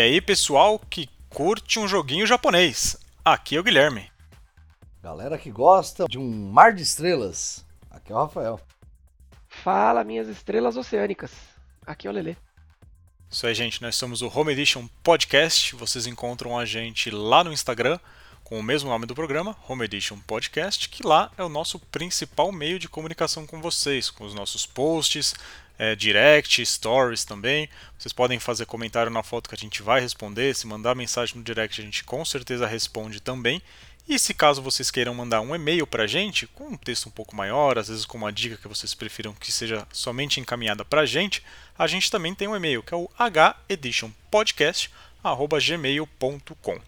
E aí, pessoal que curte um joguinho japonês? Aqui é o Guilherme. Galera que gosta de um mar de estrelas? Aqui é o Rafael. Fala, minhas estrelas oceânicas. Aqui é o Lelê. Isso aí, gente. Nós somos o Home Edition Podcast. Vocês encontram a gente lá no Instagram com o mesmo nome do programa, Home Edition Podcast, que lá é o nosso principal meio de comunicação com vocês, com os nossos posts, é, direct, stories também. Vocês podem fazer comentário na foto que a gente vai responder. Se mandar mensagem no direct, a gente com certeza responde também. E se caso vocês queiram mandar um e-mail para a gente, com um texto um pouco maior, às vezes com uma dica que vocês prefiram que seja somente encaminhada para a gente, a gente também tem um e-mail que é o heditionpodcast.gmail.com.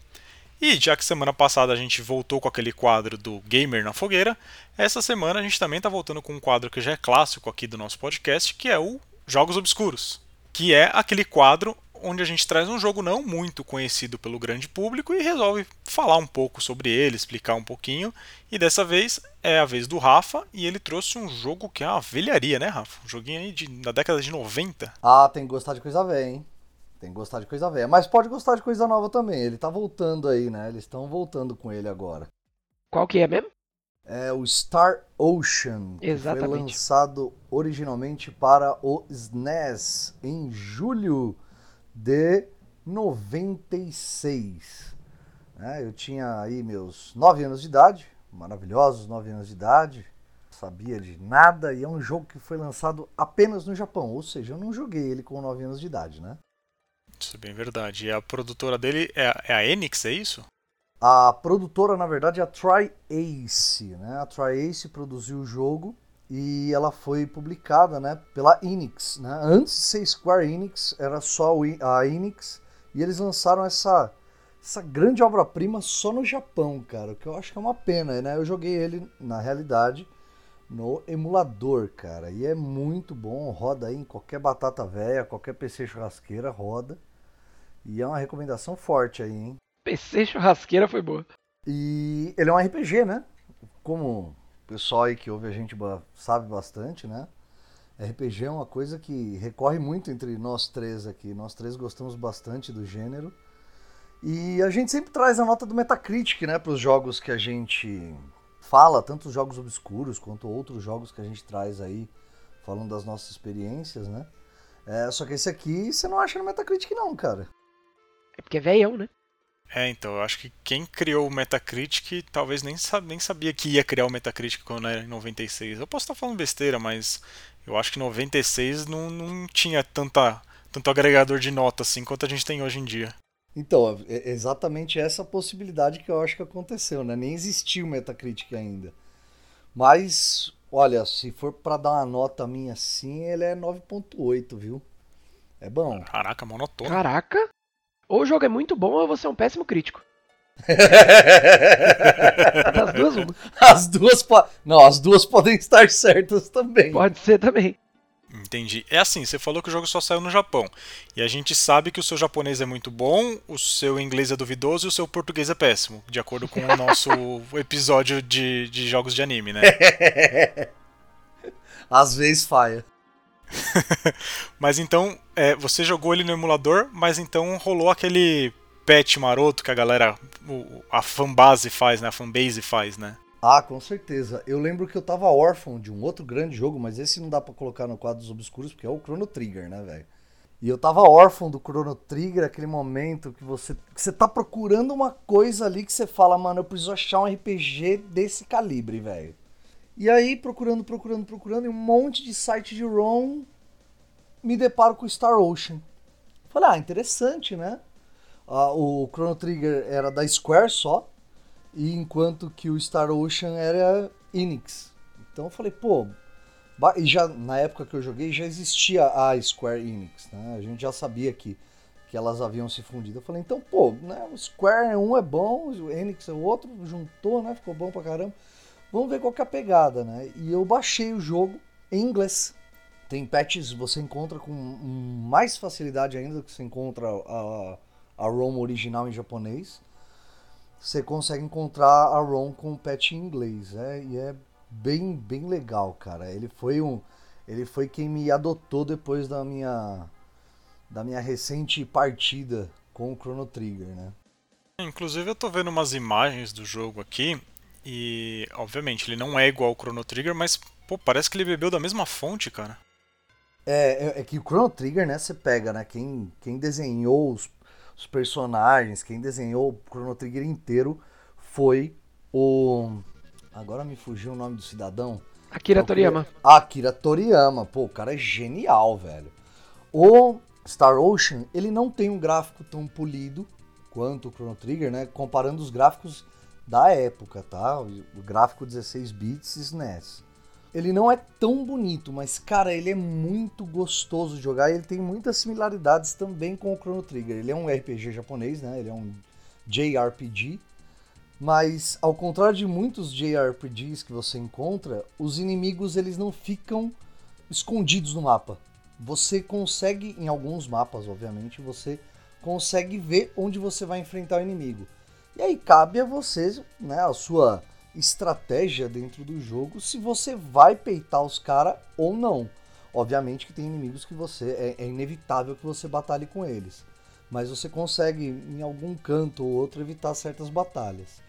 E já que semana passada a gente voltou com aquele quadro do Gamer na Fogueira, essa semana a gente também está voltando com um quadro que já é clássico aqui do nosso podcast, que é o Jogos Obscuros, que é aquele quadro onde a gente traz um jogo não muito conhecido pelo grande público e resolve falar um pouco sobre ele, explicar um pouquinho. E dessa vez é a vez do Rafa e ele trouxe um jogo que é uma velharia, né, Rafa? Um joguinho aí de, da década de 90. Ah, tem que gostar de coisa velha, hein? Tem que gostar de coisa velha. Mas pode gostar de coisa nova também. Ele tá voltando aí, né? Eles estão voltando com ele agora. Qual que é mesmo? É o Star Ocean. Que Exatamente. foi lançado originalmente para o SNES em julho de 96. É, eu tinha aí meus 9 anos de idade, maravilhosos 9 anos de idade, sabia de nada, e é um jogo que foi lançado apenas no Japão, ou seja, eu não joguei ele com 9 anos de idade, né? Isso é bem verdade. E a produtora dele é, a- é a Enix, é isso? A produtora, na verdade, é a Tri-Ace, né? A Tri-Ace produziu o jogo e ela foi publicada, né, pela Enix, né? Antes de ser Square Enix, era só a Enix e eles lançaram essa essa grande obra-prima só no Japão, cara, o que eu acho que é uma pena, né? Eu joguei ele na realidade no emulador, cara, e é muito bom, roda aí em qualquer batata velha, qualquer PC churrasqueira roda. E é uma recomendação forte aí, hein? PC churrasqueira foi boa. E ele é um RPG, né? Como o pessoal aí que ouve a gente sabe bastante, né? RPG é uma coisa que recorre muito entre nós três aqui. Nós três gostamos bastante do gênero. E a gente sempre traz a nota do Metacritic, né? Para os jogos que a gente fala, tanto os jogos obscuros quanto outros jogos que a gente traz aí, falando das nossas experiências, né? É, só que esse aqui você não acha no Metacritic, não, cara. É porque é velhão, né? É, então, eu acho que quem criou o Metacritic talvez nem, sa- nem sabia que ia criar o Metacritic quando era em 96. Eu posso estar falando besteira, mas eu acho que 96 não, não tinha tanta, tanto agregador de nota assim quanto a gente tem hoje em dia. Então, é exatamente essa possibilidade que eu acho que aconteceu, né? Nem existia o Metacritic ainda. Mas, olha, se for pra dar uma nota minha assim, ele é 9.8, viu? É bom. Caraca, monotona. Caraca! Ou o jogo é muito bom ou você é um péssimo crítico. Das duas, uma. As duas po... Não, as duas podem estar certas também. Pode ser também. Entendi. É assim, você falou que o jogo só saiu no Japão. E a gente sabe que o seu japonês é muito bom, o seu inglês é duvidoso e o seu português é péssimo, de acordo com o nosso episódio de, de jogos de anime, né? Às vezes falha. Mas então, é, você jogou ele no emulador, mas então rolou aquele patch maroto que a galera, a fanbase faz, né? A fanbase faz, né? Ah, com certeza. Eu lembro que eu tava órfão de um outro grande jogo, mas esse não dá pra colocar no quadro dos obscuros, porque é o Chrono Trigger, né, velho? E eu tava órfão do Chrono Trigger, aquele momento que você, que você tá procurando uma coisa ali que você fala, mano, eu preciso achar um RPG desse calibre, velho. E aí, procurando, procurando, procurando, em um monte de site de ROM, me deparo com Star Ocean. Falei, ah, interessante, né? Ah, o Chrono Trigger era da Square só, e enquanto que o Star Ocean era Enix. Então eu falei, pô, e já na época que eu joguei já existia a Square Enix, né? A gente já sabia que, que elas haviam se fundido. Eu falei, então, pô, né, o Square um é bom, o Enix é o outro, juntou, né? Ficou bom pra caramba. Vamos ver qual que é a pegada, né? E eu baixei o jogo em inglês. Tem patches você encontra com mais facilidade ainda do que você encontra a, a ROM original em japonês você consegue encontrar a ROM com patch em inglês, é, e é bem, bem legal, cara. Ele foi um, ele foi quem me adotou depois da minha, da minha recente partida com o Chrono Trigger, né? Inclusive eu tô vendo umas imagens do jogo aqui e, obviamente, ele não é igual ao Chrono Trigger, mas pô, parece que ele bebeu da mesma fonte, cara. É, é, é que o Chrono Trigger, né, você pega, né, quem, quem desenhou os, os personagens, quem desenhou o Chrono Trigger inteiro foi o... Agora me fugiu o nome do cidadão. Akira Toriyama. Akira Toriyama. Pô, o cara é genial, velho. O Star Ocean, ele não tem um gráfico tão polido quanto o Chrono Trigger, né? Comparando os gráficos da época, tá? O gráfico 16 bits SNES. Ele não é tão bonito, mas cara, ele é muito gostoso de jogar e ele tem muitas similaridades também com o Chrono Trigger. Ele é um RPG japonês, né? Ele é um JRPG, mas ao contrário de muitos JRPGs que você encontra, os inimigos eles não ficam escondidos no mapa. Você consegue em alguns mapas, obviamente, você consegue ver onde você vai enfrentar o inimigo. E aí cabe a você, né, a sua estratégia dentro do jogo, se você vai peitar os caras ou não. Obviamente que tem inimigos que você é, é, inevitável que você batalhe com eles, mas você consegue em algum canto ou outro evitar certas batalhas.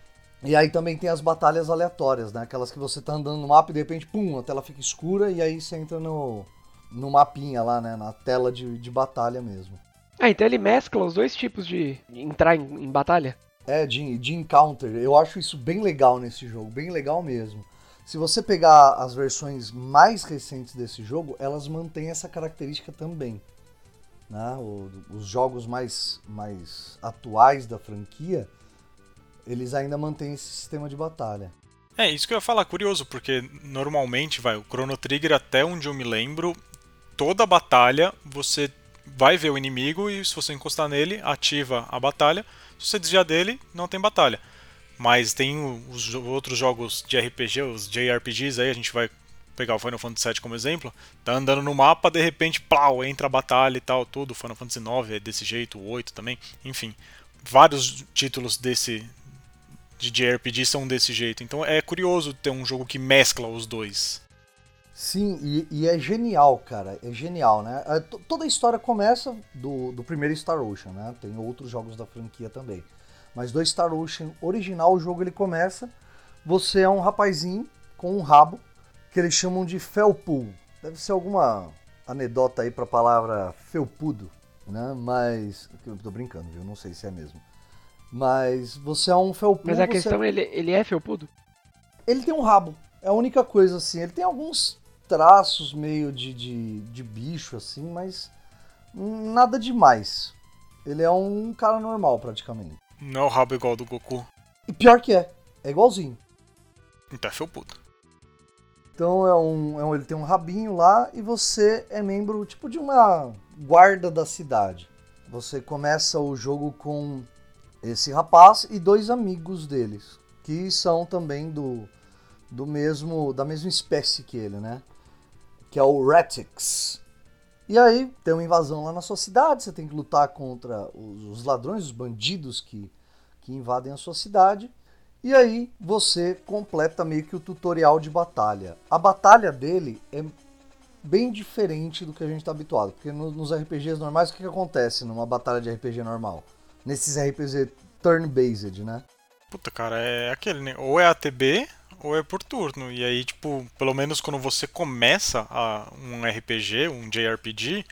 E aí também tem as batalhas aleatórias, né? Aquelas que você tá andando no mapa e de repente, pum, a tela fica escura e aí você entra no, no mapinha lá, né? Na tela de, de batalha mesmo. Ah, então ele mescla os dois tipos de entrar em, em batalha? É, de, de encounter. Eu acho isso bem legal nesse jogo, bem legal mesmo. Se você pegar as versões mais recentes desse jogo, elas mantêm essa característica também. Né? O, os jogos mais, mais atuais da franquia, eles ainda mantêm esse sistema de batalha. É, isso que eu ia falar, curioso, porque normalmente, vai, o Chrono Trigger, até onde eu me lembro, toda batalha você vai ver o inimigo e se você encostar nele, ativa a batalha. Se você desviar dele, não tem batalha. Mas tem os outros jogos de RPG, os JRPGs aí, a gente vai pegar o Final Fantasy VII como exemplo, tá andando no mapa, de repente, plau, entra a batalha e tal, tudo. Final Fantasy IX é desse jeito, o 8 também, enfim. Vários títulos desse de JRPG são desse jeito. Então é curioso ter um jogo que mescla os dois. Sim, e, e, é genial, cara. É genial, né? É, toda a história começa do, do primeiro Star Ocean, né? Tem outros jogos da franquia também. Mas do Star Ocean original, o jogo ele começa. Você é um rapazinho com um rabo que eles chamam de felpool. Deve ser alguma anedota aí pra palavra felpudo, né? Mas. Eu tô brincando, viu? Não sei se é mesmo. Mas você é um felpudo. Mas a questão, ele, ele é felpudo? Ele tem um rabo. É a única coisa assim. Ele tem alguns traços meio de, de, de bicho, assim, mas nada demais. Ele é um cara normal, praticamente. Não é o rabo igual do Goku. E pior que é, é igualzinho. Então é puto. Então é um, é um, ele tem um rabinho lá e você é membro tipo de uma guarda da cidade. Você começa o jogo com esse rapaz e dois amigos deles, que são também do, do mesmo da mesma espécie que ele, né? Que é o Retix. E aí tem uma invasão lá na sua cidade, você tem que lutar contra os, ladrões, os bandidos que, que invadem a sua cidade. E aí você completa meio que o tutorial de batalha. A batalha dele é bem diferente do que a gente está habituado, porque no, nos RPGs normais o que, que acontece numa batalha de RPG normal? Nesses RPG turn-based, né? Puta, cara, é aquele, né? Ou é ATB, ou é por turno. E aí, tipo, pelo menos quando você começa a um RPG, um JRPG,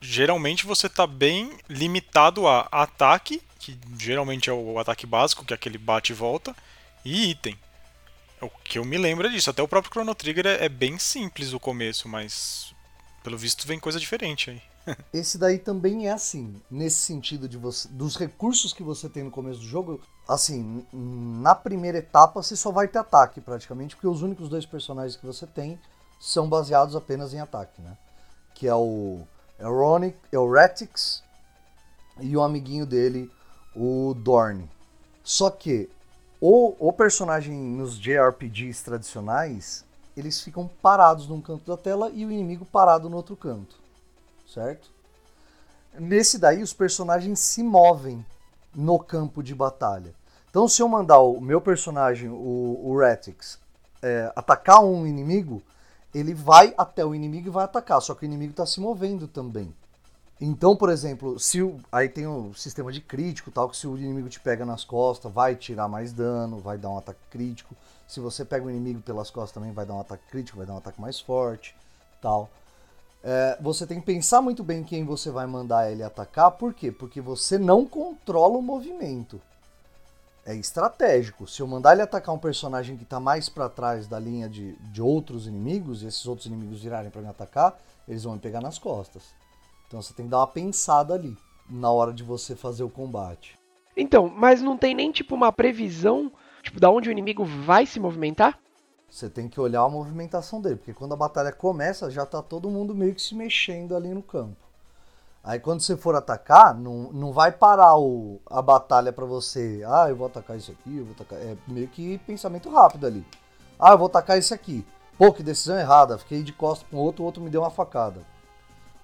geralmente você tá bem limitado a ataque, que geralmente é o ataque básico, que é aquele bate e volta, e item. O que eu me lembro é disso. Até o próprio Chrono Trigger é, é bem simples o começo, mas pelo visto vem coisa diferente aí. Esse daí também é assim, nesse sentido de você, dos recursos que você tem no começo do jogo. Assim, na primeira etapa você só vai ter ataque praticamente, porque os únicos dois personagens que você tem são baseados apenas em ataque, né? Que é o Euronic, Euretix e o amiguinho dele, o Dorn. Só que o, o personagem nos JRPGs tradicionais, eles ficam parados num canto da tela e o inimigo parado no outro canto certo? Nesse daí, os personagens se movem no campo de batalha. Então, se eu mandar o meu personagem, o, o é, atacar um inimigo, ele vai até o inimigo e vai atacar, só que o inimigo está se movendo também. Então, por exemplo, se o, aí tem o sistema de crítico, tal, que se o inimigo te pega nas costas, vai tirar mais dano, vai dar um ataque crítico. Se você pega o inimigo pelas costas também vai dar um ataque crítico, vai dar um ataque mais forte, tal. É, você tem que pensar muito bem quem você vai mandar ele atacar, por quê? Porque você não controla o movimento. É estratégico. Se eu mandar ele atacar um personagem que está mais para trás da linha de, de outros inimigos, e esses outros inimigos virarem para me atacar, eles vão me pegar nas costas. Então você tem que dar uma pensada ali na hora de você fazer o combate. Então, mas não tem nem tipo uma previsão, tipo, da onde o inimigo vai se movimentar? Você tem que olhar a movimentação dele, porque quando a batalha começa, já tá todo mundo meio que se mexendo ali no campo. Aí quando você for atacar, não, não vai parar o, a batalha para você. Ah, eu vou atacar isso aqui, eu vou atacar. É meio que pensamento rápido ali. Ah, eu vou atacar esse aqui. Pô, que decisão errada. Fiquei de costas com outro, o outro me deu uma facada.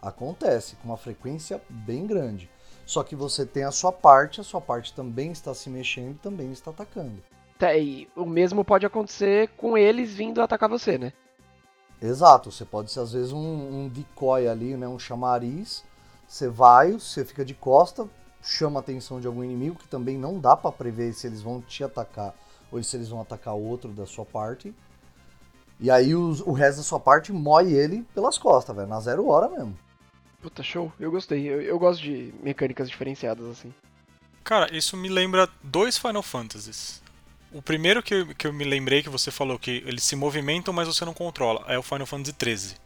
Acontece com uma frequência bem grande. Só que você tem a sua parte, a sua parte também está se mexendo e também está atacando. Tá, e o mesmo pode acontecer com eles vindo atacar você, né? Exato, você pode ser às vezes um, um decoy ali, né, um chamariz. Você vai, você fica de costa, chama a atenção de algum inimigo que também não dá para prever se eles vão te atacar ou se eles vão atacar outro da sua parte. E aí os, o resto da sua parte moe ele pelas costas, velho, na zero hora mesmo. Puta, show. Eu gostei. Eu, eu gosto de mecânicas diferenciadas assim. Cara, isso me lembra dois Final Fantasies. O primeiro que eu, que eu me lembrei que você falou que eles se movimentam, mas você não controla, é o Final Fantasy XIII.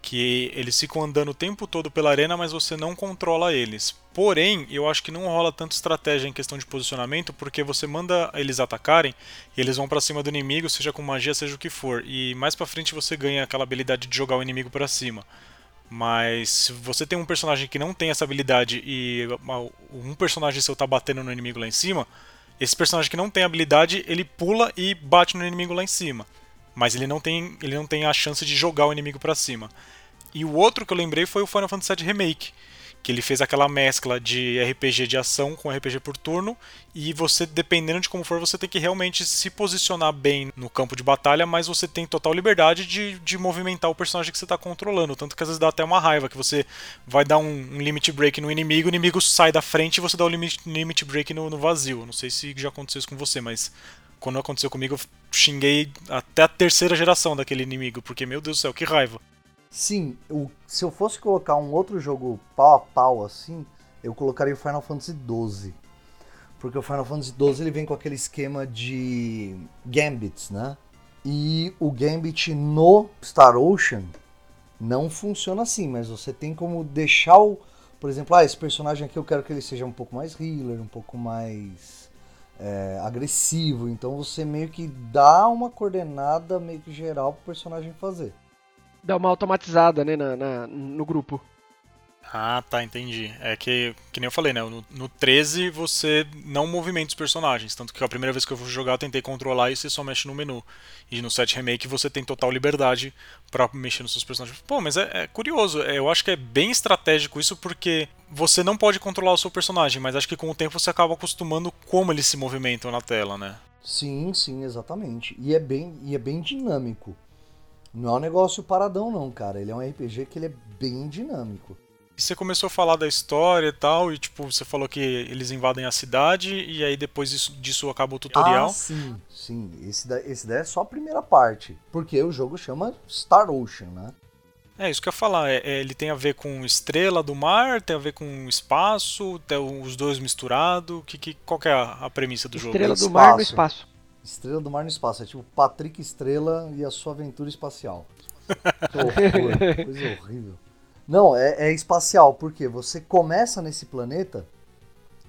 Que eles ficam andando o tempo todo pela arena, mas você não controla eles. Porém, eu acho que não rola tanto estratégia em questão de posicionamento, porque você manda eles atacarem e eles vão para cima do inimigo, seja com magia, seja o que for. E mais pra frente você ganha aquela habilidade de jogar o inimigo para cima. Mas se você tem um personagem que não tem essa habilidade e um personagem seu tá batendo no inimigo lá em cima, esse personagem que não tem habilidade, ele pula e bate no inimigo lá em cima. Mas ele não tem, ele não tem a chance de jogar o inimigo para cima. E o outro que eu lembrei foi o Final Fantasy VII Remake, que ele fez aquela mescla de RPG de ação com RPG por turno, e você, dependendo de como for, você tem que realmente se posicionar bem no campo de batalha, mas você tem total liberdade de, de movimentar o personagem que você está controlando. Tanto que às vezes dá até uma raiva, que você vai dar um, um limit break no inimigo, o inimigo sai da frente e você dá o limit, limit break no, no vazio. Não sei se já aconteceu isso com você, mas quando aconteceu comigo, eu xinguei até a terceira geração daquele inimigo, porque, meu Deus do céu, que raiva. Sim, se eu fosse colocar um outro jogo pau a pau assim, eu colocaria o Final Fantasy XII. Porque o Final Fantasy XII ele vem com aquele esquema de Gambits, né? E o Gambit no Star Ocean não funciona assim, mas você tem como deixar o. Por exemplo, ah, esse personagem aqui eu quero que ele seja um pouco mais healer, um pouco mais é, agressivo. Então você meio que dá uma coordenada meio que geral pro personagem fazer dá uma automatizada, né, na, na, no grupo. Ah, tá, entendi. É que, que nem eu falei, né? No, no 13 você não movimenta os personagens. Tanto que a primeira vez que eu fui jogar eu tentei controlar e você só mexe no menu. E no 7 Remake você tem total liberdade para mexer nos seus personagens. Pô, mas é, é curioso. É, eu acho que é bem estratégico isso porque você não pode controlar o seu personagem, mas acho que com o tempo você acaba acostumando como eles se movimentam na tela, né? Sim, sim, exatamente. E é bem, e é bem dinâmico. Não é um negócio paradão, não, cara. Ele é um RPG que ele é bem dinâmico. E você começou a falar da história e tal, e tipo, você falou que eles invadem a cidade, e aí depois disso, disso acaba o tutorial. Ah, sim, sim. Esse, da, esse daí é só a primeira parte. Porque o jogo chama Star Ocean, né? É, isso que eu ia falar. É, é, ele tem a ver com estrela do mar, tem a ver com espaço, tem os dois misturados. Que, que, qual que é a, a premissa do estrela jogo? Estrela do mar no espaço. Estrela do Mar no Espaço. É tipo Patrick Estrela e a sua aventura espacial. que horror, coisa horrível. Não, é, é espacial, porque você começa nesse planeta,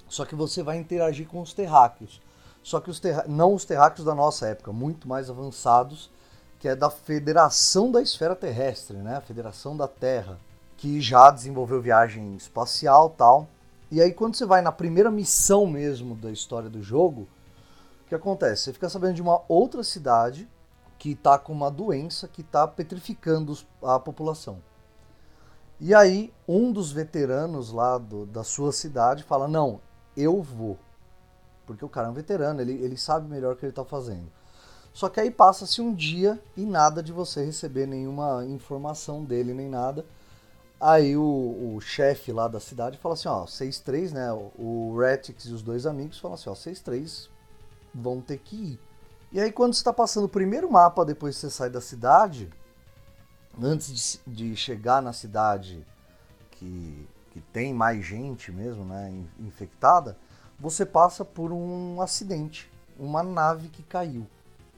só que você vai interagir com os terráqueos. Só que os terra... não os terráqueos da nossa época, muito mais avançados, que é da Federação da Esfera Terrestre, né? A Federação da Terra, que já desenvolveu viagem espacial tal. E aí quando você vai na primeira missão mesmo da história do jogo, que acontece? Você fica sabendo de uma outra cidade que está com uma doença que está petrificando a população. E aí, um dos veteranos lá do, da sua cidade fala: Não, eu vou. Porque o cara é um veterano, ele, ele sabe melhor o que ele está fazendo. Só que aí passa-se um dia e nada de você receber nenhuma informação dele nem nada. Aí o, o chefe lá da cidade fala assim, ó, vocês três, né? O Retix e os dois amigos falam assim, ó, vocês três vão ter que ir. E aí quando você está passando o primeiro mapa depois que você sai da cidade, antes de, de chegar na cidade que, que tem mais gente mesmo, né, infectada, você passa por um acidente, uma nave que caiu.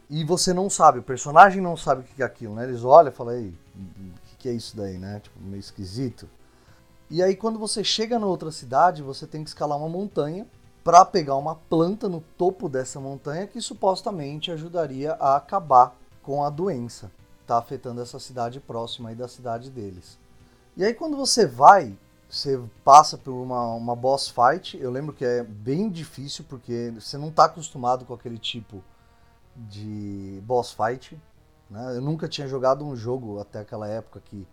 E você não sabe, o personagem não sabe o que é aquilo, né? Eles olham e falam, ei, que é isso daí, né? Tipo, meio esquisito. E aí quando você chega na outra cidade, você tem que escalar uma montanha para pegar uma planta no topo dessa montanha que supostamente ajudaria a acabar com a doença tá afetando essa cidade próxima aí da cidade deles. E aí quando você vai, você passa por uma, uma boss fight, eu lembro que é bem difícil porque você não está acostumado com aquele tipo de boss fight. Né? Eu nunca tinha jogado um jogo até aquela época que,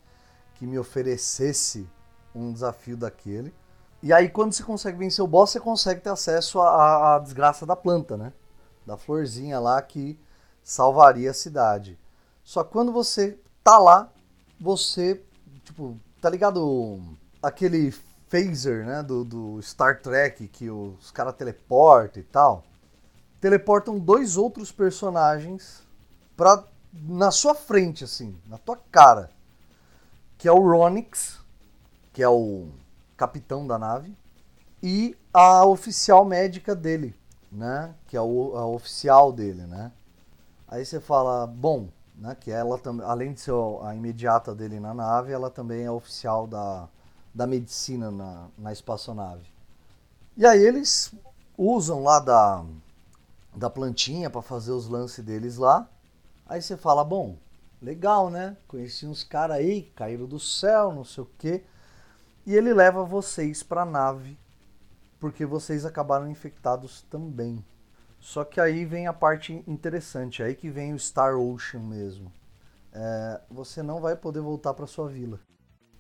que me oferecesse um desafio daquele. E aí, quando você consegue vencer o boss, você consegue ter acesso à, à desgraça da planta, né? Da florzinha lá que salvaria a cidade. Só que quando você tá lá, você, tipo, tá ligado aquele phaser, né, do, do Star Trek que os caras teleportam e tal? Teleportam dois outros personagens pra na sua frente, assim, na tua cara. Que é o Ronix, que é o capitão da nave, e a oficial médica dele, né? Que é o, a oficial dele, né? Aí você fala, bom, né? Que ela também, além de ser a imediata dele na nave, ela também é oficial da, da medicina na, na espaçonave. E aí eles usam lá da, da plantinha para fazer os lances deles lá. Aí você fala, bom, legal, né? Conheci uns caras aí caíram do céu, não sei o quê. E ele leva vocês para a nave porque vocês acabaram infectados também. Só que aí vem a parte interessante, aí que vem o Star Ocean mesmo. É, você não vai poder voltar para sua vila.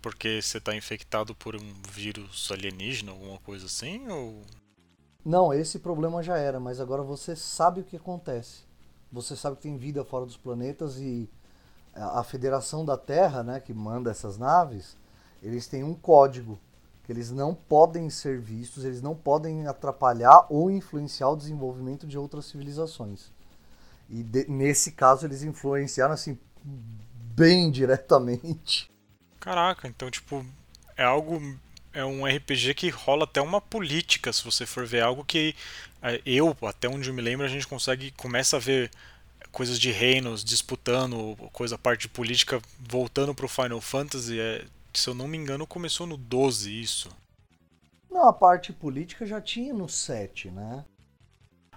Porque você está infectado por um vírus alienígena, alguma coisa assim, ou não, esse problema já era, mas agora você sabe o que acontece. Você sabe que tem vida fora dos planetas e a Federação da Terra, né, que manda essas naves, eles têm um código que eles não podem ser vistos, eles não podem atrapalhar ou influenciar o desenvolvimento de outras civilizações. E de, nesse caso eles influenciaram assim bem diretamente. Caraca, então tipo é algo é um RPG que rola até uma política, se você for ver algo que é, eu, até onde eu me lembro, a gente consegue começa a ver coisas de reinos disputando, coisa parte de política voltando para o Final Fantasy, é, se eu não me engano, começou no 12 isso. Não, a parte política já tinha no 7, né?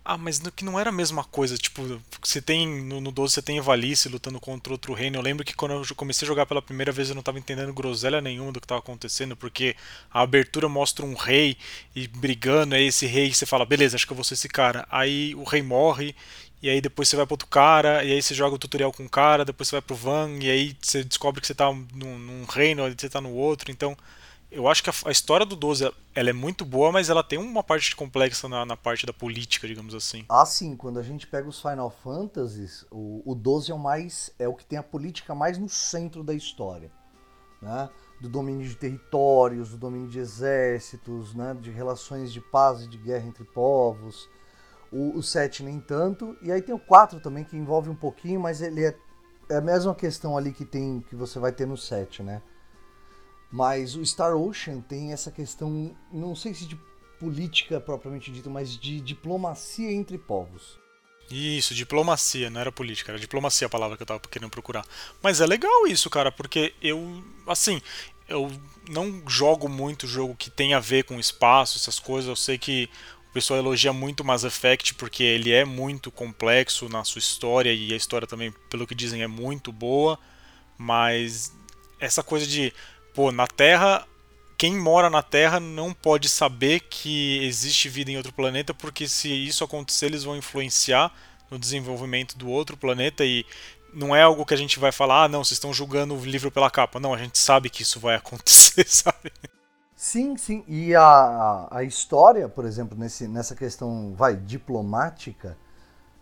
Ah, mas que não era a mesma coisa. Tipo, você tem. No, no 12 você tem Evalice lutando contra outro reino. Eu lembro que quando eu comecei a jogar pela primeira vez eu não estava entendendo groselha nenhuma do que estava acontecendo, porque a abertura mostra um rei e brigando, aí esse rei você fala, beleza, acho que eu vou ser esse cara. Aí o rei morre, e aí depois você vai para outro cara, e aí você joga o tutorial com o cara, depois você vai pro Van, e aí você descobre que você tá num, num reino, você tá no outro, então eu acho que a, a, história do 12 ela é muito boa, mas ela tem uma parte complexa na, na, parte da política, digamos assim. Ah, sim. Quando a gente pega os Final Fantasies, o, o 12 é o mais é o que tem a política mais no centro da história, né? Do domínio de territórios, do domínio de exércitos, né? De relações de paz e de guerra entre povos. O, o 7 nem tanto. E aí tem o 4 também que envolve um pouquinho, mas ele é, é a mesma questão ali que tem que você vai ter no 7, né? Mas o Star Ocean tem essa questão, não sei se de política propriamente dita, mas de diplomacia entre povos. Isso, diplomacia, não era política, era diplomacia a palavra que eu tava querendo procurar. Mas é legal isso, cara, porque eu, assim, eu não jogo muito jogo que tem a ver com espaço, essas coisas. Eu sei que o pessoal elogia muito Mass Effect porque ele é muito complexo na sua história e a história também, pelo que dizem, é muito boa. Mas essa coisa de pô, na Terra, quem mora na Terra não pode saber que existe vida em outro planeta, porque se isso acontecer, eles vão influenciar no desenvolvimento do outro planeta e não é algo que a gente vai falar, ah, não, vocês estão julgando o livro pela capa. Não, a gente sabe que isso vai acontecer, sabe? Sim, sim. E a, a história, por exemplo, nesse, nessa questão, vai, diplomática,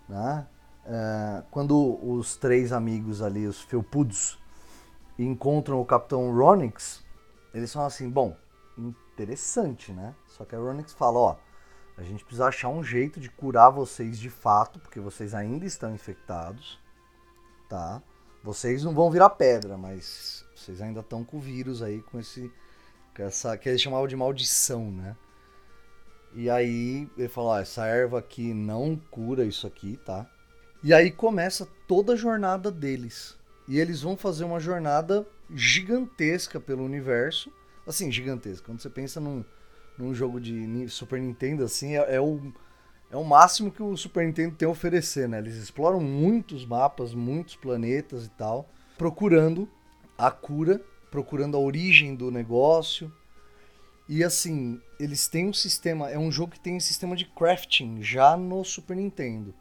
né? É, quando os três amigos ali, os felpudos, encontram o Capitão Ronix, eles falam assim, bom, interessante, né? Só que a Ronix fala, ó, a gente precisa achar um jeito de curar vocês de fato, porque vocês ainda estão infectados, tá? Vocês não vão virar pedra, mas vocês ainda estão com o vírus aí, com esse. Essa, que eles chamavam de maldição, né? E aí ele falou: ó, essa erva aqui não cura isso aqui, tá? E aí começa toda a jornada deles. E eles vão fazer uma jornada gigantesca pelo universo. Assim, gigantesca. Quando você pensa num, num jogo de Super Nintendo, assim, é, é, o, é o máximo que o Super Nintendo tem a oferecer, né? Eles exploram muitos mapas, muitos planetas e tal, procurando a cura, procurando a origem do negócio. E assim, eles têm um sistema, é um jogo que tem um sistema de crafting já no Super Nintendo.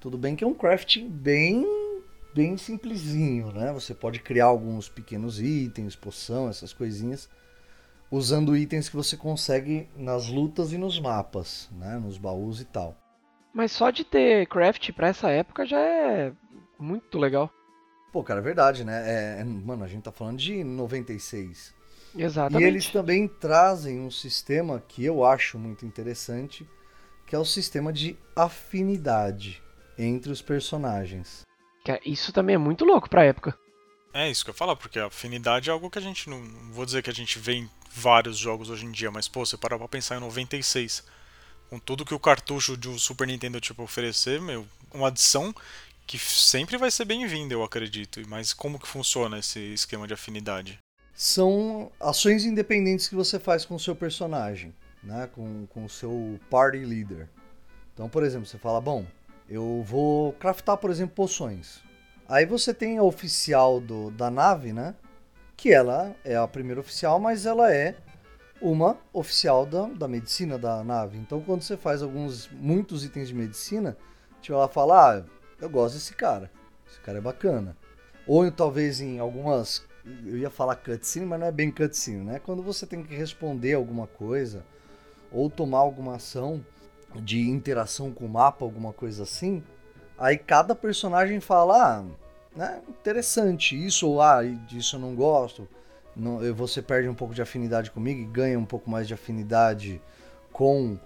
Tudo bem que é um crafting bem bem simplesinho, né? Você pode criar alguns pequenos itens, poção, essas coisinhas usando itens que você consegue nas lutas e nos mapas, né? Nos baús e tal. Mas só de ter craft pra essa época já é muito legal. Pô, cara, é verdade, né? É, é mano, a gente tá falando de 96. Exatamente. E eles também trazem um sistema que eu acho muito interessante, que é o sistema de afinidade entre os personagens. É, isso também é muito louco pra época. É isso que eu falo, porque a afinidade é algo que a gente não, não vou dizer que a gente vê em vários jogos hoje em dia, mas pô, você parar pra pensar em 96, com tudo que o cartucho de um Super Nintendo tipo oferecer, meu, uma adição que sempre vai ser bem-vinda, eu acredito. Mas como que funciona esse esquema de afinidade? São ações independentes que você faz com o seu personagem, né? com, com o seu party leader. Então, por exemplo, você fala, bom, eu vou craftar, por exemplo, poções. Aí você tem a oficial do, da nave, né? Que ela é a primeira oficial, mas ela é uma oficial da, da medicina da nave. Então, quando você faz alguns muitos itens de medicina, tipo, ela fala: Ah, eu gosto desse cara. Esse cara é bacana. Ou talvez em algumas. Eu ia falar cutscene, mas não é bem cutscene, né? Quando você tem que responder alguma coisa ou tomar alguma ação de interação com o mapa, alguma coisa assim, Aí cada personagem fala, ah, né, interessante, isso ou ah, disso eu não gosto. Não, você perde um pouco de afinidade comigo e ganha um pouco mais de afinidade com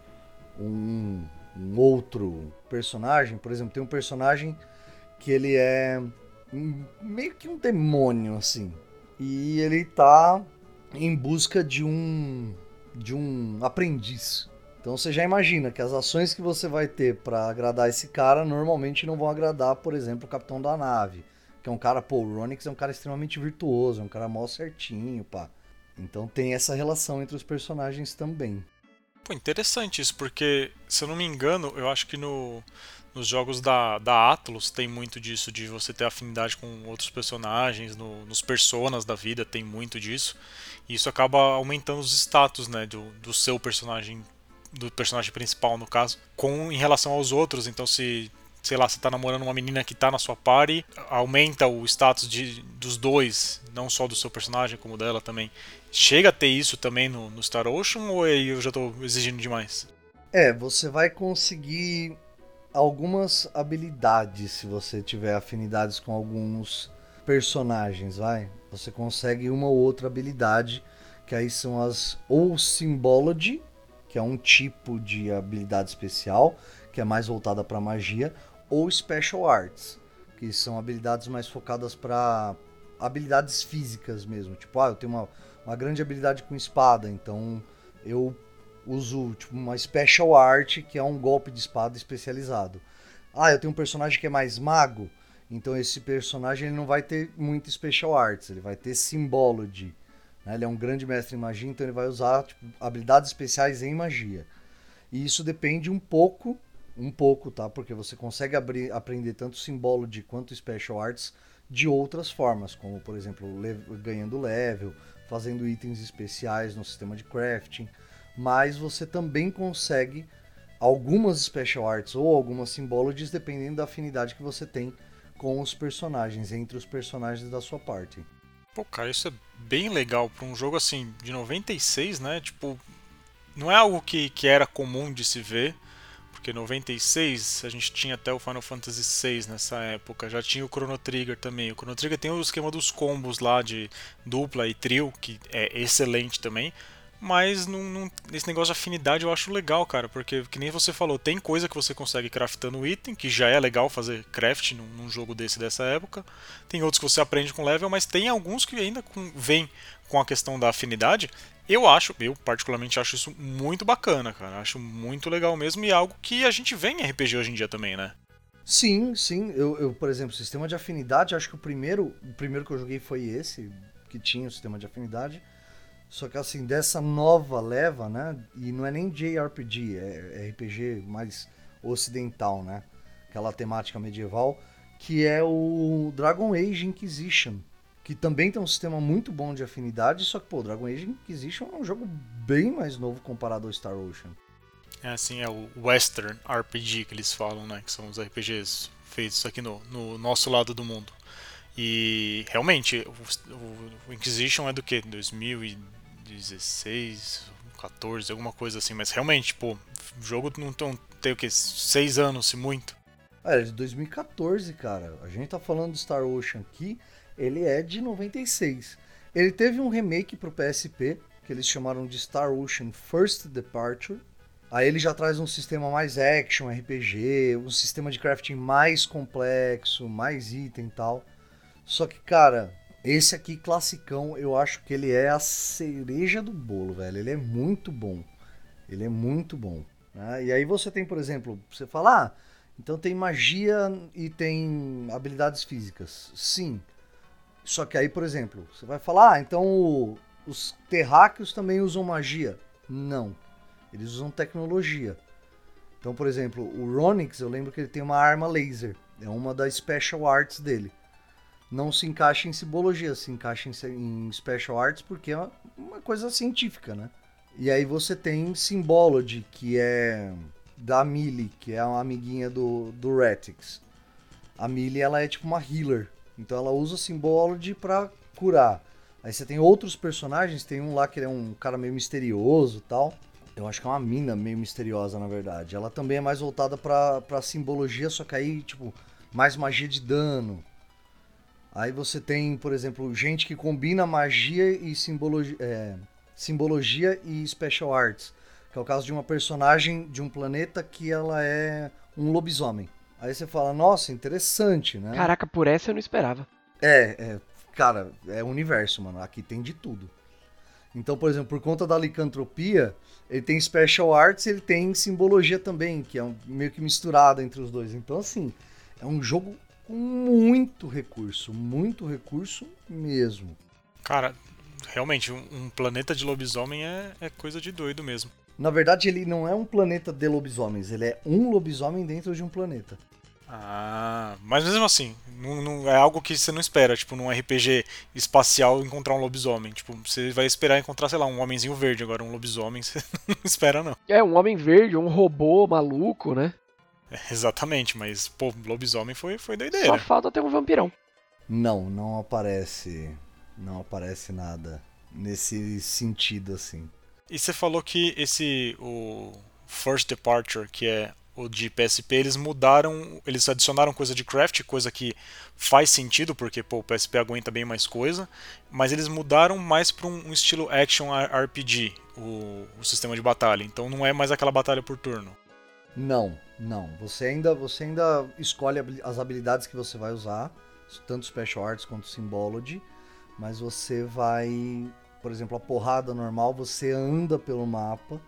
um, um outro personagem. Por exemplo, tem um personagem que ele é meio que um demônio, assim. E ele tá em busca de um de um aprendiz. Então você já imagina que as ações que você vai ter para agradar esse cara normalmente não vão agradar, por exemplo, o capitão da nave, que é um cara, pô, o Ronix é um cara extremamente virtuoso, é um cara mó certinho, pá. Então tem essa relação entre os personagens também. Pô, interessante isso, porque, se eu não me engano, eu acho que no, nos jogos da, da Atlus tem muito disso, de você ter afinidade com outros personagens, no, nos personas da vida tem muito disso. E isso acaba aumentando os status, né, do, do seu personagem do personagem principal, no caso, com em relação aos outros. Então, se, sei lá, você tá namorando uma menina que tá na sua party, aumenta o status de, dos dois, não só do seu personagem, como dela também. Chega a ter isso também no, no Star Ocean ou eu já tô exigindo demais? É, você vai conseguir algumas habilidades se você tiver afinidades com alguns personagens, vai. Você consegue uma ou outra habilidade, que aí são as ou Symbology, que é um tipo de habilidade especial, que é mais voltada para magia, ou Special Arts, que são habilidades mais focadas para habilidades físicas mesmo. Tipo, ah, eu tenho uma, uma grande habilidade com espada, então eu uso tipo, uma Special Art, que é um golpe de espada especializado. Ah, eu tenho um personagem que é mais mago, então esse personagem ele não vai ter muito Special Arts, ele vai ter Symbology né? Ele é um grande mestre em magia, então ele vai usar tipo, habilidades especiais em magia. E isso depende um pouco, um pouco, tá? Porque você consegue abrir, aprender tanto Symbology quanto Special Arts de outras formas, como por exemplo ganhando level, fazendo itens especiais no sistema de crafting, mas você também consegue algumas Special Arts ou algumas Symbologies dependendo da afinidade que você tem com os personagens, entre os personagens da sua party. Pô, cara, isso é bem legal para um jogo assim de 96, né? Tipo, não é algo que, que era comum de se ver, porque 96 a gente tinha até o Final Fantasy VI nessa época, já tinha o Chrono Trigger também. O Chrono Trigger tem o esquema dos combos lá de dupla e trio, que é excelente também. Mas num, nesse negócio de afinidade eu acho legal, cara, porque que nem você falou, tem coisa que você consegue craftando item, que já é legal fazer craft num, num jogo desse dessa época. Tem outros que você aprende com level, mas tem alguns que ainda com, vem com a questão da afinidade. Eu acho, eu particularmente acho isso muito bacana, cara. Acho muito legal mesmo e algo que a gente vê em RPG hoje em dia também, né? Sim, sim. Eu, eu, por exemplo, sistema de afinidade, acho que o primeiro, o primeiro que eu joguei foi esse, que tinha o sistema de afinidade. Só que assim, dessa nova leva, né? E não é nem JRPG, é, RPG mais ocidental, né? Aquela temática medieval, que é o Dragon Age Inquisition. Que também tem um sistema muito bom de afinidade, só que, pô, Dragon Age Inquisition é um jogo bem mais novo comparado ao Star Ocean. É assim, é o Western RPG que eles falam, né? Que são os RPGs feitos aqui no, no nosso lado do mundo. E realmente, o, o Inquisition é do que? 2010? 16, 14, alguma coisa assim, mas realmente, pô, o jogo não tem, tem o que? 6 anos, se muito. É, de 2014, cara. A gente tá falando do Star Ocean aqui, ele é de 96. Ele teve um remake pro PSP, que eles chamaram de Star Ocean First Departure. Aí ele já traz um sistema mais action, RPG, um sistema de crafting mais complexo, mais item e tal. Só que, cara, esse aqui, classicão, eu acho que ele é a cereja do bolo, velho. Ele é muito bom. Ele é muito bom. Né? E aí você tem, por exemplo, você fala, ah, então tem magia e tem habilidades físicas. Sim. Só que aí, por exemplo, você vai falar, ah, então o, os terráqueos também usam magia. Não. Eles usam tecnologia. Então, por exemplo, o Ronix, eu lembro que ele tem uma arma laser. É uma das special arts dele não se encaixa em simbologia, se encaixa em, em special arts porque é uma, coisa científica, né? E aí você tem Symbology, que é da Millie, que é uma amiguinha do, do Retix. A Millie, ela é tipo uma healer, então ela usa Symbology para curar. Aí você tem outros personagens, tem um lá que é um cara meio misterioso tal. Eu acho que é uma mina meio misteriosa, na verdade. Ela também é mais voltada pra, pra simbologia, só que aí, tipo, mais magia de dano. Aí você tem, por exemplo, gente que combina magia e simbologia, é, simbologia e special arts. Que é o caso de uma personagem de um planeta que ela é um lobisomem. Aí você fala, nossa, interessante, né? Caraca, por essa eu não esperava. É, é cara, é o universo, mano. Aqui tem de tudo. Então, por exemplo, por conta da licantropia, ele tem special arts e ele tem simbologia também, que é um, meio que misturado entre os dois. Então, assim, é um jogo com muito recurso, muito recurso mesmo. Cara, realmente, um, planeta de lobisomem é, é coisa de doido mesmo. Na verdade, ele não é um planeta de lobisomens, ele é um lobisomem dentro de um planeta. Ah, mas mesmo assim, não, não, é algo que você não espera, tipo, num RPG espacial encontrar um lobisomem. Tipo, você vai esperar encontrar, sei lá, um homenzinho verde, agora um lobisomem você não espera não. É, um homem verde, um robô maluco, né? exatamente, mas, pô, lobisomem foi, foi doideira. Só falta ter um vampirão. Não, não aparece. Não aparece nada nesse sentido assim. E você falou que esse. O First Departure, que é o de PSP, eles mudaram, eles adicionaram coisa de craft, coisa que faz sentido, porque pô, o PSP aguenta bem mais coisa, mas eles mudaram mais para um, um, estilo action RPG, o, o, sistema de batalha. Então não é mais aquela batalha por turno. Não, não. Você ainda, você ainda escolhe as habilidades que você vai usar, tanto Special Arts quanto Symbology, mas você vai, por exemplo, a porrada normal, você anda pelo mapa,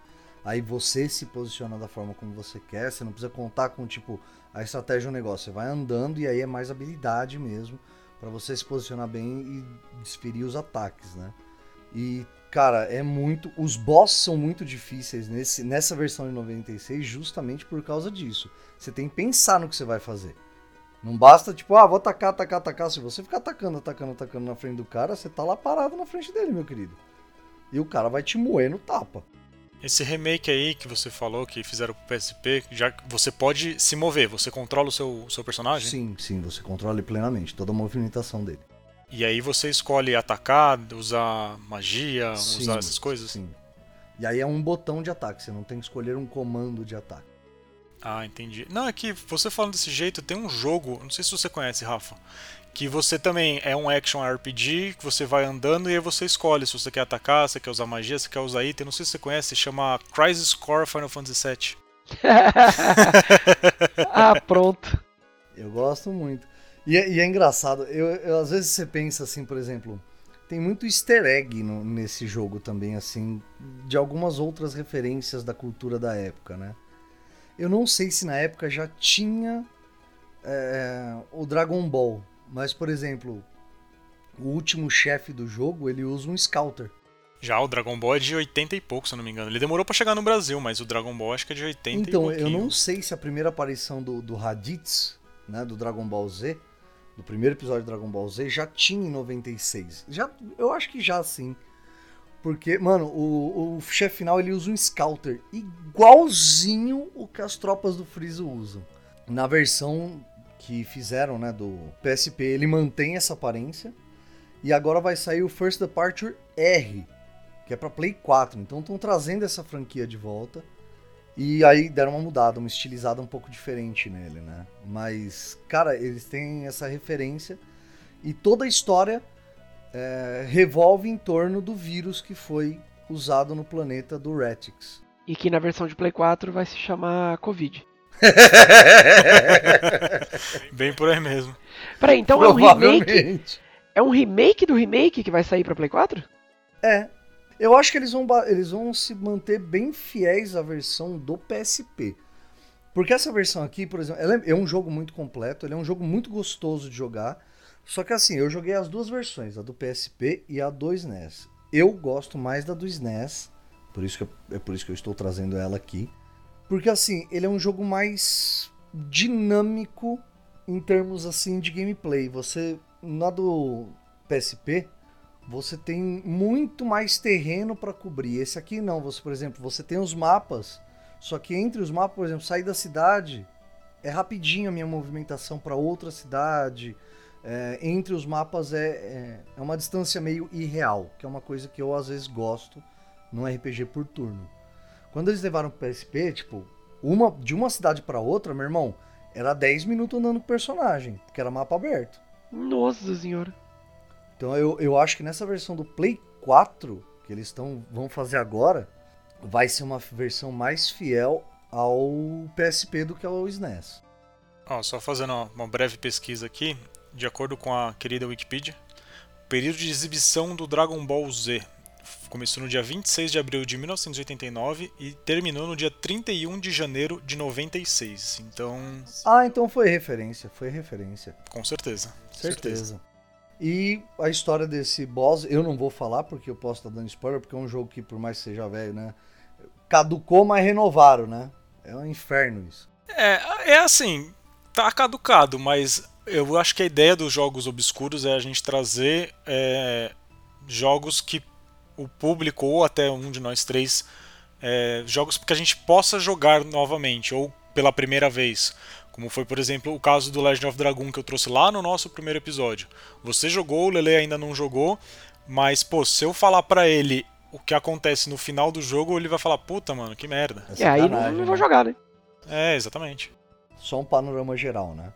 aí você se posiciona da forma como você quer, você não precisa contar com tipo a estratégia do negócio, você vai andando e aí é mais habilidade mesmo para você se posicionar bem e desferir os ataques, né? E Cara, é muito. Os bosses são muito difíceis nesse, nessa versão de 96 justamente por causa disso. Você tem que pensar no que você vai fazer. Não basta, tipo, ah, vou atacar, atacar, atacar. Se você ficar atacando, atacando, atacando na frente do cara, você tá lá parado na frente dele, meu querido. E o cara vai te moer no tapa. Esse remake aí que você falou que fizeram pro PSP, já você pode se mover, você controla o seu, seu personagem? Sim, sim, você controla plenamente toda a movimentação dele. E aí você escolhe atacar, usar magia, sim, usar essas coisas? Sim. E aí é um botão de ataque, você não tem que escolher um comando de ataque. Ah, entendi. Não, é que você falando desse jeito, tem um jogo, não sei se você conhece, Rafa, que você também é um action RPG, que você vai andando e aí você escolhe se você quer atacar, se quer usar magia, se quer usar item. Não sei se você conhece, chama Crisis Core Final Fantasy VII. ah, pronto. Eu gosto muito. E, é, e é engraçado, eu, eu, às vezes você pensa assim, por exemplo, tem muito easter egg no, nesse jogo também, assim, de algumas outras referências da cultura da época, né? Eu não sei se na época já tinha é, o Dragon Ball, mas, por exemplo, o último chefe do jogo, ele usa um Scouter. Já o Dragon Ball é de 80 e pouco, se eu não me engano. Ele demorou para chegar no Brasil, mas o Dragon Ball acho que é de 80 então, e Então, eu não sei se a primeira aparição do, do Raditz, né, do Dragon Ball Z, do primeiro episódio do Dragon Ball Z, já tinha em 96. Já, eu acho que já sim. Porque, mano, o, o chefe final ele usa um Scouter igualzinho o que as tropas do Freeza usam. Na versão que fizeram, né, do PSP, ele mantém essa aparência. E agora vai sair o First Departure R, que é para Play 4. Então estão trazendo essa franquia de volta. E aí deram uma mudada, uma estilizada um pouco diferente nele, né? Mas, cara, eles têm essa referência e toda a história é, revolve em torno do vírus que foi usado no planeta do Retix. E que na versão de Play 4 vai se chamar Covid. Bem por aí mesmo. Peraí, então é um remake? É um remake do remake que vai sair pra Play 4? É. Eu acho que eles vão, eles vão se manter bem fiéis à versão do PSP. Porque essa versão aqui, por exemplo, é, é um jogo muito completo, ele é um jogo muito gostoso de jogar. Só que assim, eu joguei as duas versões, a do PSP e a do SNES. Eu gosto mais da do SNES, por isso que é por isso que eu estou trazendo ela aqui. Porque assim, ele é um jogo mais dinâmico em termos assim de gameplay. Você na do PSP, você tem muito mais terreno para cobrir. Esse aqui não, você, por exemplo, você tem os mapas, só que entre os mapas, por exemplo, sair da cidade é rapidinho a minha movimentação para outra cidade. É, entre os mapas é, é, é, uma distância meio irreal, que é uma coisa que eu às vezes gosto num RPG por turno. Quando eles levaram pro PSP, tipo, uma, de uma cidade para outra, meu irmão, era 10 minutos andando com o personagem, porque era mapa aberto. Nossa senhora. Então eu, eu acho que nessa versão do Play 4 que eles tão, vão fazer agora, vai ser uma versão mais fiel ao PSP do que ao SNES. Oh, só fazendo uma breve pesquisa aqui, de acordo com a querida Wikipedia, o período de exibição do Dragon Ball Z começou no dia 26 de abril de 1989 e terminou no dia 31 de janeiro de 96. Então. Ah, então foi referência, foi referência. Com certeza. Certeza. certeza. E a história desse boss, eu não vou falar porque eu posso estar dando spoiler, porque é um jogo que, por mais que seja velho, né? Caducou, mas renovaram, né? É um inferno isso. É, é assim, tá caducado, mas eu acho que a ideia dos jogos obscuros é a gente trazer é, jogos que o público, ou até um de nós três, é, jogos que a gente possa jogar novamente, ou pela primeira vez. Como foi, por exemplo, o caso do Legend of Dragon que eu trouxe lá no nosso primeiro episódio. Você jogou, o Lele ainda não jogou, mas, pô, se eu falar pra ele o que acontece no final do jogo, ele vai falar, puta, mano, que merda. É, é aí não, não vou né? jogar, né? É, exatamente. Só um panorama geral, né?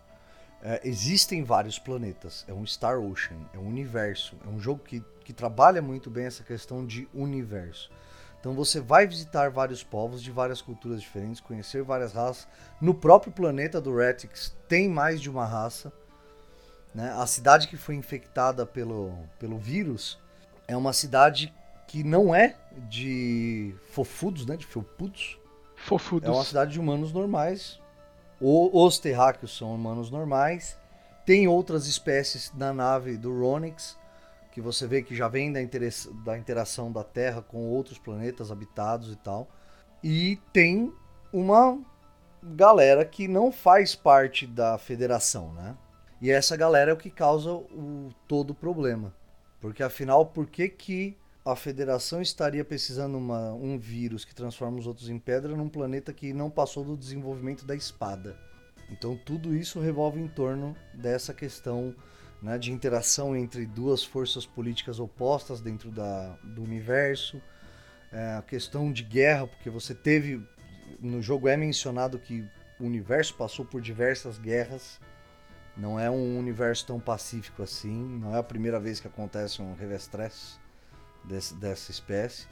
É, existem vários planetas, é um Star Ocean, é um universo, é um jogo que, que trabalha muito bem essa questão de universo. Então você vai visitar vários povos de várias culturas diferentes, conhecer várias raças. No próprio planeta do Retix tem mais de uma raça. Né? A cidade que foi infectada pelo, pelo vírus é uma cidade que não é de fofudos, né? de felpudos. Fofudos. É uma cidade de humanos normais. O, os terráqueos são humanos normais. Tem outras espécies na nave do Ronix que você vê que já vem da, da interação da Terra com outros planetas habitados e tal. E tem uma galera que não faz parte da federação, né? E essa galera é o que causa o todo o problema. Porque afinal, por que, que a federação estaria precisando uma, um vírus que transforma os outros em pedra num planeta que não passou do desenvolvimento da espada? Então tudo isso revolve em torno dessa questão né, de interação entre duas forças políticas opostas dentro da, do universo, é, a questão de guerra, porque você teve no jogo é mencionado que universo passou por diversas guerras. Não é um universo tão pacífico assim. Não é a primeira vez que acontece um revestress desse, dessa espécie.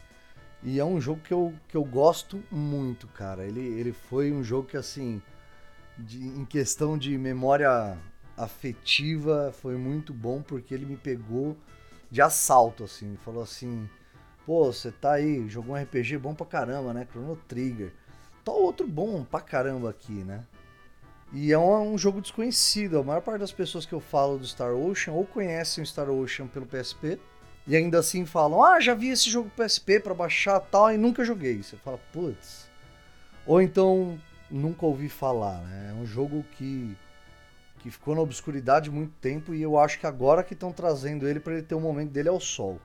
E é um jogo que eu, que eu gosto muito, cara. Ele, ele foi um jogo que, assim, de, em questão de memória afetiva, foi muito bom porque ele me pegou de assalto, assim. Falou assim: pô, você tá aí, jogou um RPG bom pra caramba, né? Chrono Trigger. Tá outro bom pra caramba aqui, né? E é um, um, jogo desconhecido. A maior parte das pessoas que eu falo do Star Ocean ou conhecem o Star Ocean pelo PSP e ainda assim falam: Ah, já vi esse jogo PSP para baixar tal e nunca joguei. Você fala, putz. Ou então nunca ouvi falar, né? É um jogo que, que ficou na obscuridade muito tempo e eu acho que agora que estão trazendo ele para ele ter um momento dele ao sol.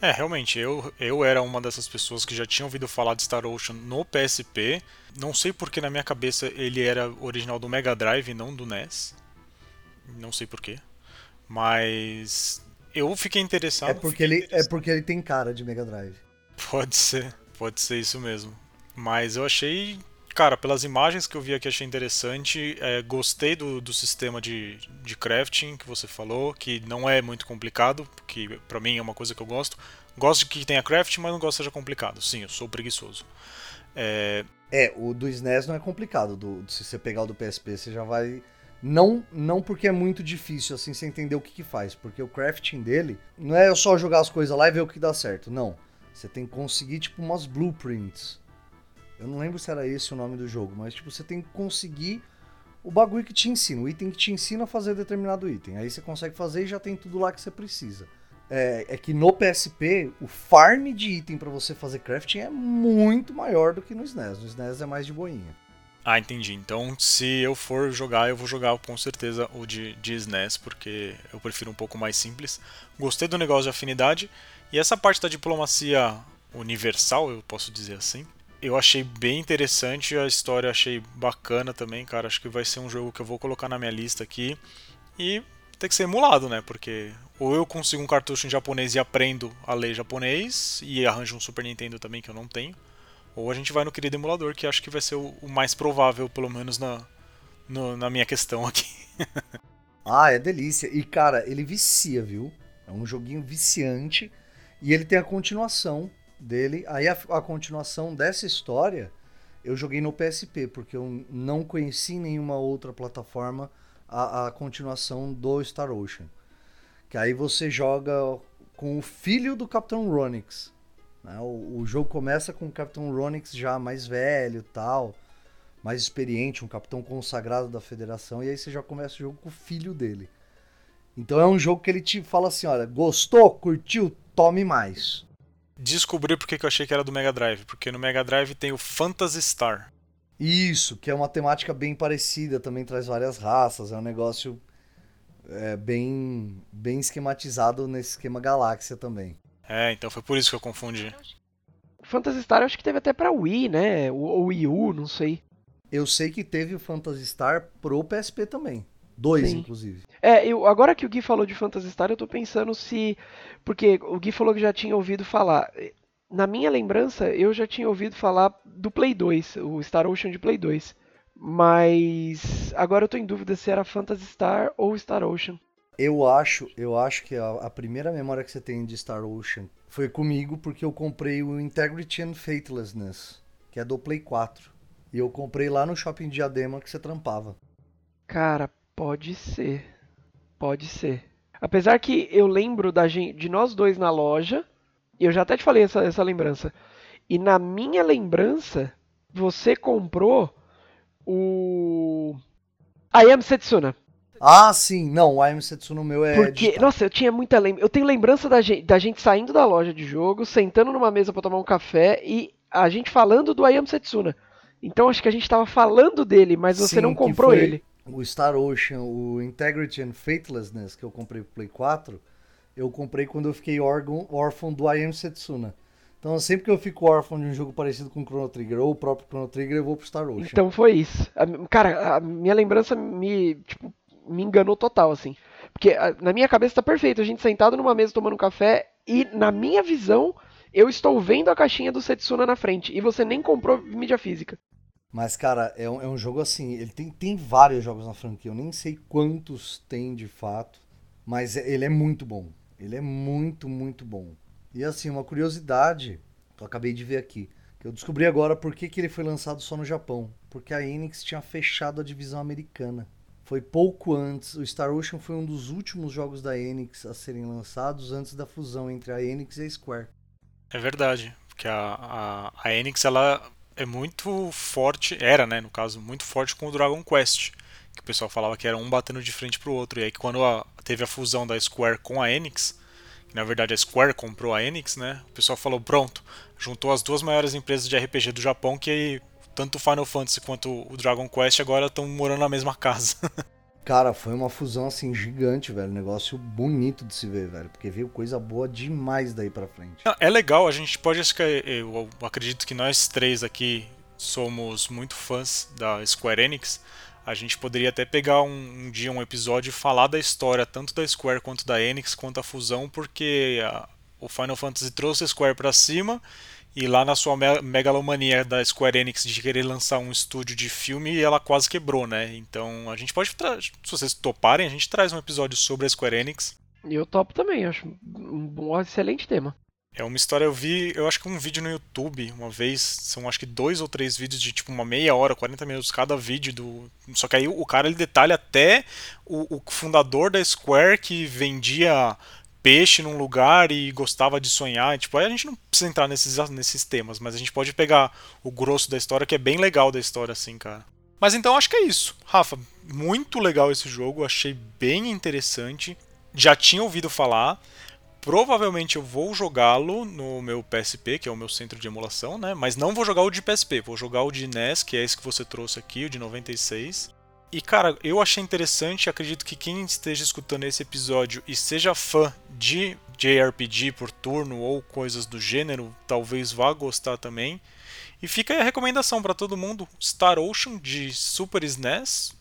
É, realmente, eu, eu era uma dessas pessoas que já tinha ouvido falar de Star Ocean no PSP. Não sei porque na minha cabeça ele era original do Mega Drive e não do NES. Não sei porquê. Mas eu fiquei interessado. É porque, ele, interessado. é porque ele tem cara de Mega Drive. Pode ser, pode ser isso mesmo. Mas eu achei Cara, pelas imagens que eu vi aqui achei interessante. É, gostei do, do sistema de, de crafting que você falou, que não é muito complicado, que para mim é uma coisa que eu gosto. Gosto de que tenha crafting, mas não gosto que seja complicado. Sim, eu sou preguiçoso. É, é o do SNES não é complicado. Do, se você pegar o do PSP, você já vai. Não, não porque é muito difícil assim você entender o que, que faz, porque o crafting dele não é só jogar as coisas lá e ver o que dá certo. Não. Você tem que conseguir tipo umas blueprints eu não lembro se era esse o nome do jogo, mas tipo, você tem que conseguir o bagulho que te ensina, o item que te ensina a fazer determinado item. Aí você consegue fazer e já tem tudo lá que você precisa. É, é que no PSP, o farm de item para você fazer crafting é muito maior do que no SNES. No SNES é mais de boinha. Ah, entendi. Então, se eu for jogar, eu vou jogar com certeza o de, de SNES, porque eu prefiro um pouco mais simples. Gostei do negócio de afinidade. E essa parte da diplomacia universal, eu posso dizer assim, eu achei bem interessante, a história achei bacana também, cara. Acho que vai ser um jogo que eu vou colocar na minha lista aqui. E tem que ser emulado, né? Porque ou eu consigo um cartucho em japonês e aprendo a ler japonês e arranjo um Super Nintendo também que eu não tenho. Ou a gente vai no querido emulador, que acho que vai ser o, mais provável, pelo menos na, no, na minha questão aqui. ah, é delícia. E cara, ele vicia, viu? É um joguinho viciante. E ele tem a continuação dele. Aí a, a, continuação dessa história eu joguei no PSP, porque eu não conheci nenhuma outra plataforma a, a continuação do Star Ocean. Que aí você joga com o filho do Capitão Ronix. Né? O, o, jogo começa com o Capitão Ronix já mais velho tal, mais experiente, um capitão consagrado da federação, e aí você já começa o jogo com o filho dele. Então é um jogo que ele te fala assim: olha, gostou, curtiu, tome mais descobri porque que eu achei que era do Mega Drive, porque no Mega Drive tem o Phantasy Star. Isso, que é uma temática bem parecida, também traz várias raças, é um negócio é, bem, bem esquematizado nesse esquema galáxia também. É, então foi por isso que eu confundi. Phantasy Star eu acho que teve até pra Wii, né? Ou Wii U, não sei. Eu sei que teve o Phantasy Star pro PSP também. Dois, Sim. inclusive. É, eu, agora que o Gui falou de Phantasy Star, eu tô pensando se. Porque o Gui falou que já tinha ouvido falar. Na minha lembrança, eu já tinha ouvido falar do Play 2, o Star Ocean de Play 2. Mas agora eu tô em dúvida se era Phantasy Star ou Star Ocean. Eu acho, eu acho que a, a primeira memória que você tem de Star Ocean foi comigo porque eu comprei o Integrity and Faithlessness, que é do Play 4. E eu comprei lá no shopping Diadema que você trampava. Cara, Pode ser. Pode ser. Apesar que eu lembro da gente, de nós dois na loja, e eu já até te falei essa, essa lembrança. E na minha lembrança, você comprou o. I Am Setsuna. Ah, sim. Não, o I Am Setsuna meu é. Porque, digital. nossa, eu tinha muita lembrança. Eu tenho lembrança da gente, da gente saindo da loja de jogo, sentando numa mesa para tomar um café e a gente falando do I Am Setsuna. Então acho que a gente tava falando dele, mas você sim, não comprou foi... ele o Star Ocean, o Integrity and Faithlessness, que eu comprei pro Play 4, eu comprei quando eu fiquei órfão do I Am Setsuna. Então, sempre que eu fico órfão de um jogo parecido com Chrono Trigger ou o próprio Chrono Trigger, eu vou pro Star Ocean. Então foi isso. Cara, a minha lembrança me, tipo, me enganou total, assim. Porque na minha cabeça tá perfeito, a gente sentado numa mesa tomando café e, na minha visão, eu estou vendo a caixinha do Setsuna na frente e você nem comprou mídia física. Mas, cara, é um, é um jogo assim. Ele tem, tem vários jogos na franquia. Eu nem sei quantos tem de fato. Mas é- ele é muito bom. Ele é muito, muito bom. E assim, uma curiosidade que eu acabei de ver aqui. Que eu descobri agora por que, que ele foi lançado só no Japão. Porque a Enix tinha fechado a divisão americana. Foi pouco antes. O Star Ocean foi um dos últimos jogos da Enix a serem lançados antes da fusão entre a Enix e a Square. É verdade, porque a, a, a Enix ela é muito forte, era, né, no caso, muito forte com o Dragon Quest, que o pessoal falava que era um batendo de frente pro outro. E aí quando a- teve a fusão da Square com a Enix, que na verdade a Square comprou a Enix, né? O pessoal falou, pronto, juntou as duas maiores empresas de RPG do Japão que tanto o Final Fantasy quanto o Dragon Quest agora estão morando na mesma casa. Cara, foi uma fusão assim gigante, velho. Negócio bonito de se ver, velho. Porque veio coisa boa demais daí pra frente. É legal, a gente pode. Eu acredito que nós três aqui somos muito fãs da Square Enix. A gente poderia até pegar um, um dia um episódio e falar da história tanto da Square quanto da Enix, quanto a fusão, porque a- o Final Fantasy trouxe a Square pra cima e lá na sua me- megalomania da Square Enix de querer lançar um estúdio de filme, ela quase quebrou, né? Então a gente pode, tra- se vocês toparem, a gente traz um episódio sobre a Square Enix. E eu topo também, acho um excelente tema. É uma história, eu vi, eu acho que um vídeo no YouTube uma vez, são acho que dois ou três vídeos de tipo uma meia hora, 40 minutos cada vídeo do. Só que aí o cara ele detalha até o, o fundador da Square que vendia peixe num lugar e gostava de sonhar. Tipo, a gente não precisa entrar nesses, nesses temas, mas a gente pode pegar o grosso da história, que é bem legal da história, assim, cara. Mas então acho que é isso. Rafa, muito legal esse jogo, achei bem interessante. Já tinha ouvido falar. Provavelmente eu vou jogá-lo no meu PSP, que é o meu centro de emulação, né? Mas não vou jogar o de PSP, vou jogar o de NES, que é esse que você trouxe aqui, o de 96. E cara, eu achei interessante, acredito que quem esteja escutando esse episódio e seja fã de JRPG por turno ou coisas do gênero, talvez vá gostar também. E fica aí a recomendação para todo mundo: Star Ocean de Super SNES.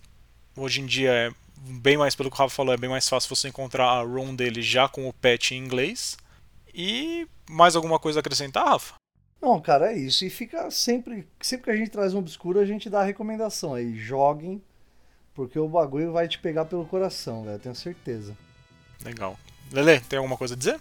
Hoje em dia é bem mais, pelo que o Rafa falou, é bem mais fácil você encontrar a ROM dele já com o patch em inglês. E mais alguma coisa a acrescentar, Rafa? Não, cara, é isso. E fica sempre. Sempre que a gente traz um obscuro, a gente dá a recomendação aí. Joguem, porque o bagulho vai te pegar pelo coração, velho. Tenho certeza. Legal. Lele, tem alguma coisa a dizer?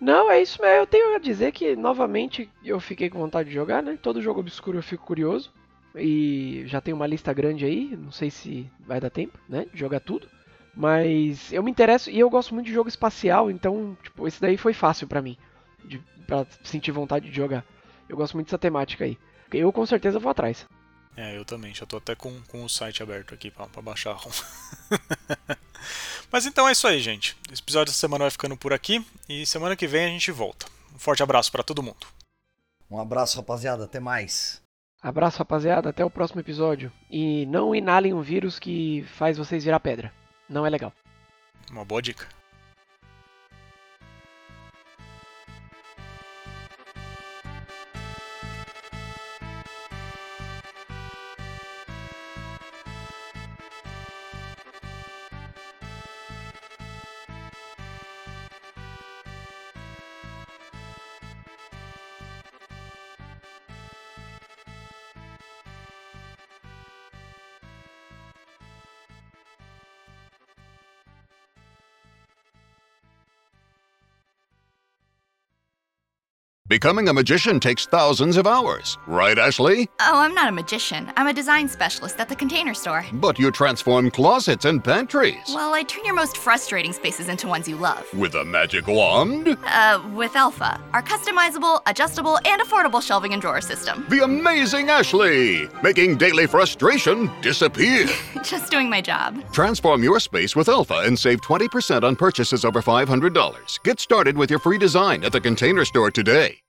Não, é isso mesmo. Eu tenho a dizer que, novamente, eu fiquei com vontade de jogar, né? Todo jogo obscuro eu fico curioso. E já tem uma lista grande aí, não sei se vai dar tempo, né? De jogar tudo. Mas eu me interesso e eu gosto muito de jogo espacial, então, tipo, esse daí foi fácil pra mim. De, pra sentir vontade de jogar. Eu gosto muito dessa temática aí. Eu com certeza vou atrás. É, eu também, já tô até com, com o site aberto aqui pra, pra baixar a ROM. Mas então é isso aí, gente. Esse episódio dessa semana vai ficando por aqui e semana que vem a gente volta. Um forte abraço para todo mundo. Um abraço, rapaziada. Até mais. Abraço, rapaziada. Até o próximo episódio. E não inalem um vírus que faz vocês virar pedra. Não é legal. Uma boa dica. Becoming a magician takes thousands of hours, right, Ashley? Oh, I'm not a magician. I'm a design specialist at the container store. But you transform closets and pantries. Well, I turn your most frustrating spaces into ones you love. With a magic wand? Uh, with Alpha, our customizable, adjustable, and affordable shelving and drawer system. The amazing Ashley! Making daily frustration disappear. Just doing my job. Transform your space with Alpha and save 20% on purchases over $500. Get started with your free design at the Container Store today.